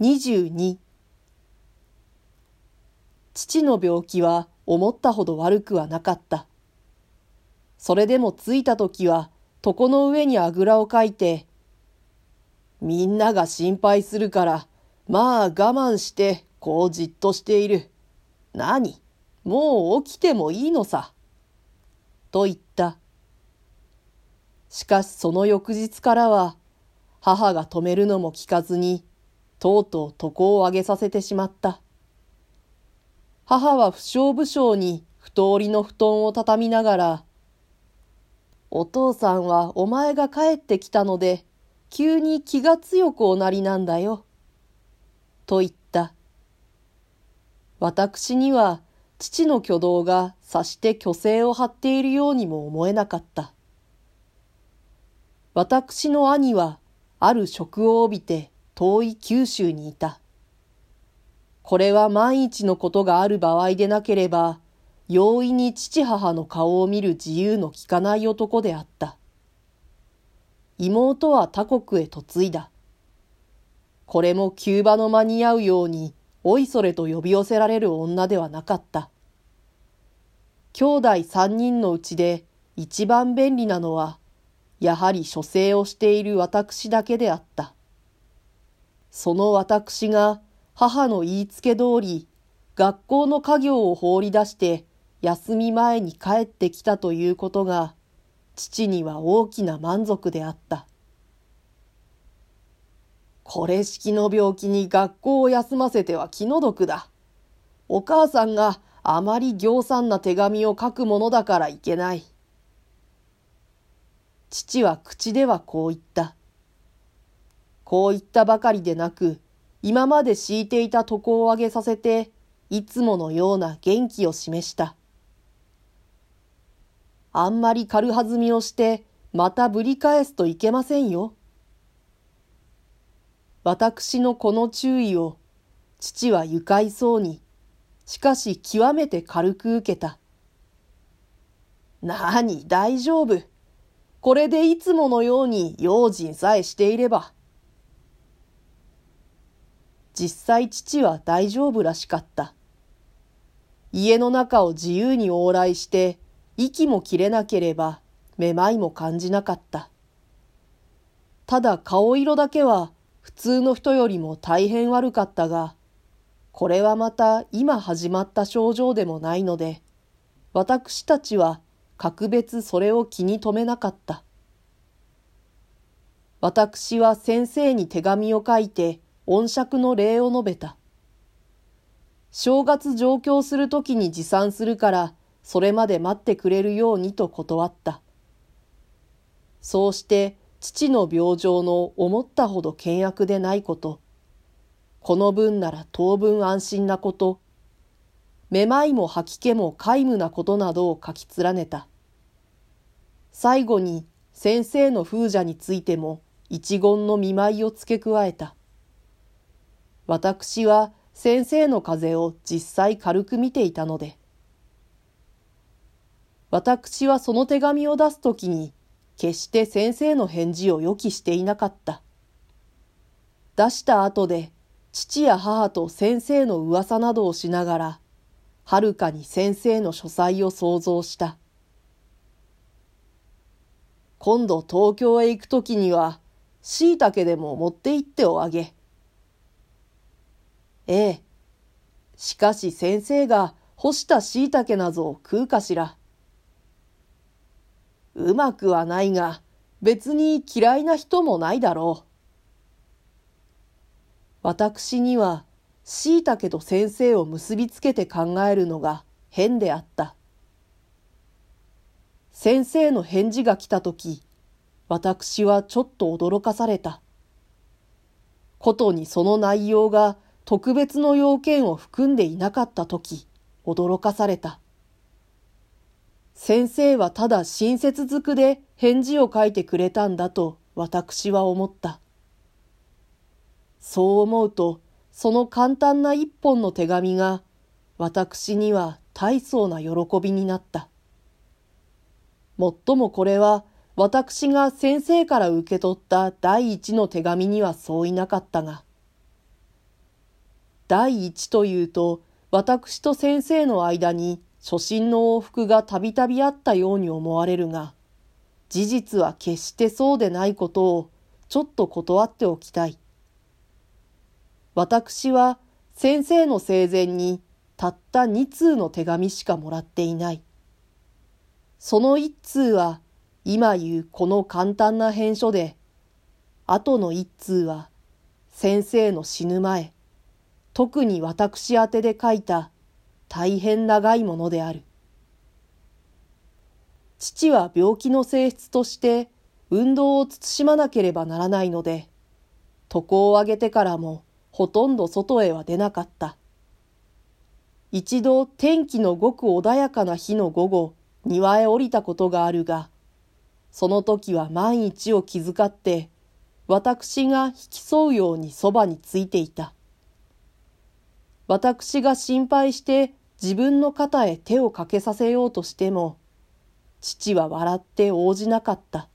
22父の病気は思ったほど悪くはなかった。それでも着いた時は床の上にあぐらをかいて、みんなが心配するから、まあ我慢してこうじっとしている。何？もう起きてもいいのさ。と言った。しかしその翌日からは、母が止めるのも聞かずに、とうとう床を上げさせてしまった。母は不祥不祥に太りの布団を畳みながら、お父さんはお前が帰ってきたので、急に気が強くおなりなんだよ。と言った。私には父の挙動がさして虚勢を張っているようにも思えなかった。私の兄はある職を帯びて遠い九州にいた。これは万一のことがある場合でなければ、容易に父母の顔を見る自由の利かない男であった。妹は他国へ嫁いだ。これも急場の間に合うように、おいそれと呼び寄せられる女ではなかった。兄弟三人のうちで一番便利なのは、やはり書生をしている私だけであった。その私が母の言いつけ通り、学校の家業を放り出して休み前に帰ってきたということが、父には大きな満足であった。これ式の病気に学校を休ませては気の毒だ。お母さんがあまり行産な手紙を書くものだからいけない。父は口ではこう言った。こう言ったばかりでなく、今まで敷いていた床を上げさせて、いつものような元気を示した。あんまり軽はずみをして、またぶり返すといけませんよ。私のこの注意を、父は愉快そうに、しかし極めて軽く受けた。なに、大丈夫。これでいつものように用心さえしていれば。実際父は大丈夫らしかった。家の中を自由に往来して、息も切れなければ、めまいも感じなかった。ただ顔色だけは普通の人よりも大変悪かったが、これはまた今始まった症状でもないので、私たちは格別それを気に留めなかった。私は先生に手紙を書いて恩釈の礼を述べた。正月上京するときに持参するから、それまで待ってくれるようにと断った。そうして父の病状の思ったほど険悪でないこと、この分なら当分安心なこと、めまいも吐き気も皆無なことなどを書き連ねた。最後に先生の風邪についても一言の見舞いを付け加えた。私は先生の風を実際軽く見ていたので、私はその手紙を出すときに、決して先生の返事を予期していなかった。出した後で、父や母と先生の噂などをしながら、はるかに先生の書斎を想像した。今度東京へ行くときには、椎茸でも持って行っておあげ。ええ。しかし先生が干した椎茸なぞを食うかしら。うまくはないが、別に嫌いな人もないだろう。私には、椎茸と先生を結びつけて考えるのが変であった。先生の返事が来たとき、私はちょっと驚かされた。ことにその内容が特別の要件を含んでいなかったとき、驚かされた。先生はただ親切づくで返事を書いてくれたんだと私は思った。そう思うと、その簡単な一本の手紙が私には大層な喜びになった。もっともこれは私が先生から受け取った第一の手紙にはそういなかったが、第一というと、私と先生の間に初心の往復がたびたびあったように思われるが、事実は決してそうでないことをちょっと断っておきたい。私は先生の生前にたった二通の手紙しかもらっていない。その一通は今言うこの簡単な返書で、後の一通は先生の死ぬ前、特に私宛てで書いた大変長いものである。父は病気の性質として運動を慎まなければならないので、床を上げてからもほとんど外へは出なかった。一度天気のごく穏やかな日の午後、庭へ降りたことがあるが、その時は万一を気遣って、私が引き添うようにそばについていた。私が心配して自分の肩へ手をかけさせようとしても、父は笑って応じなかった。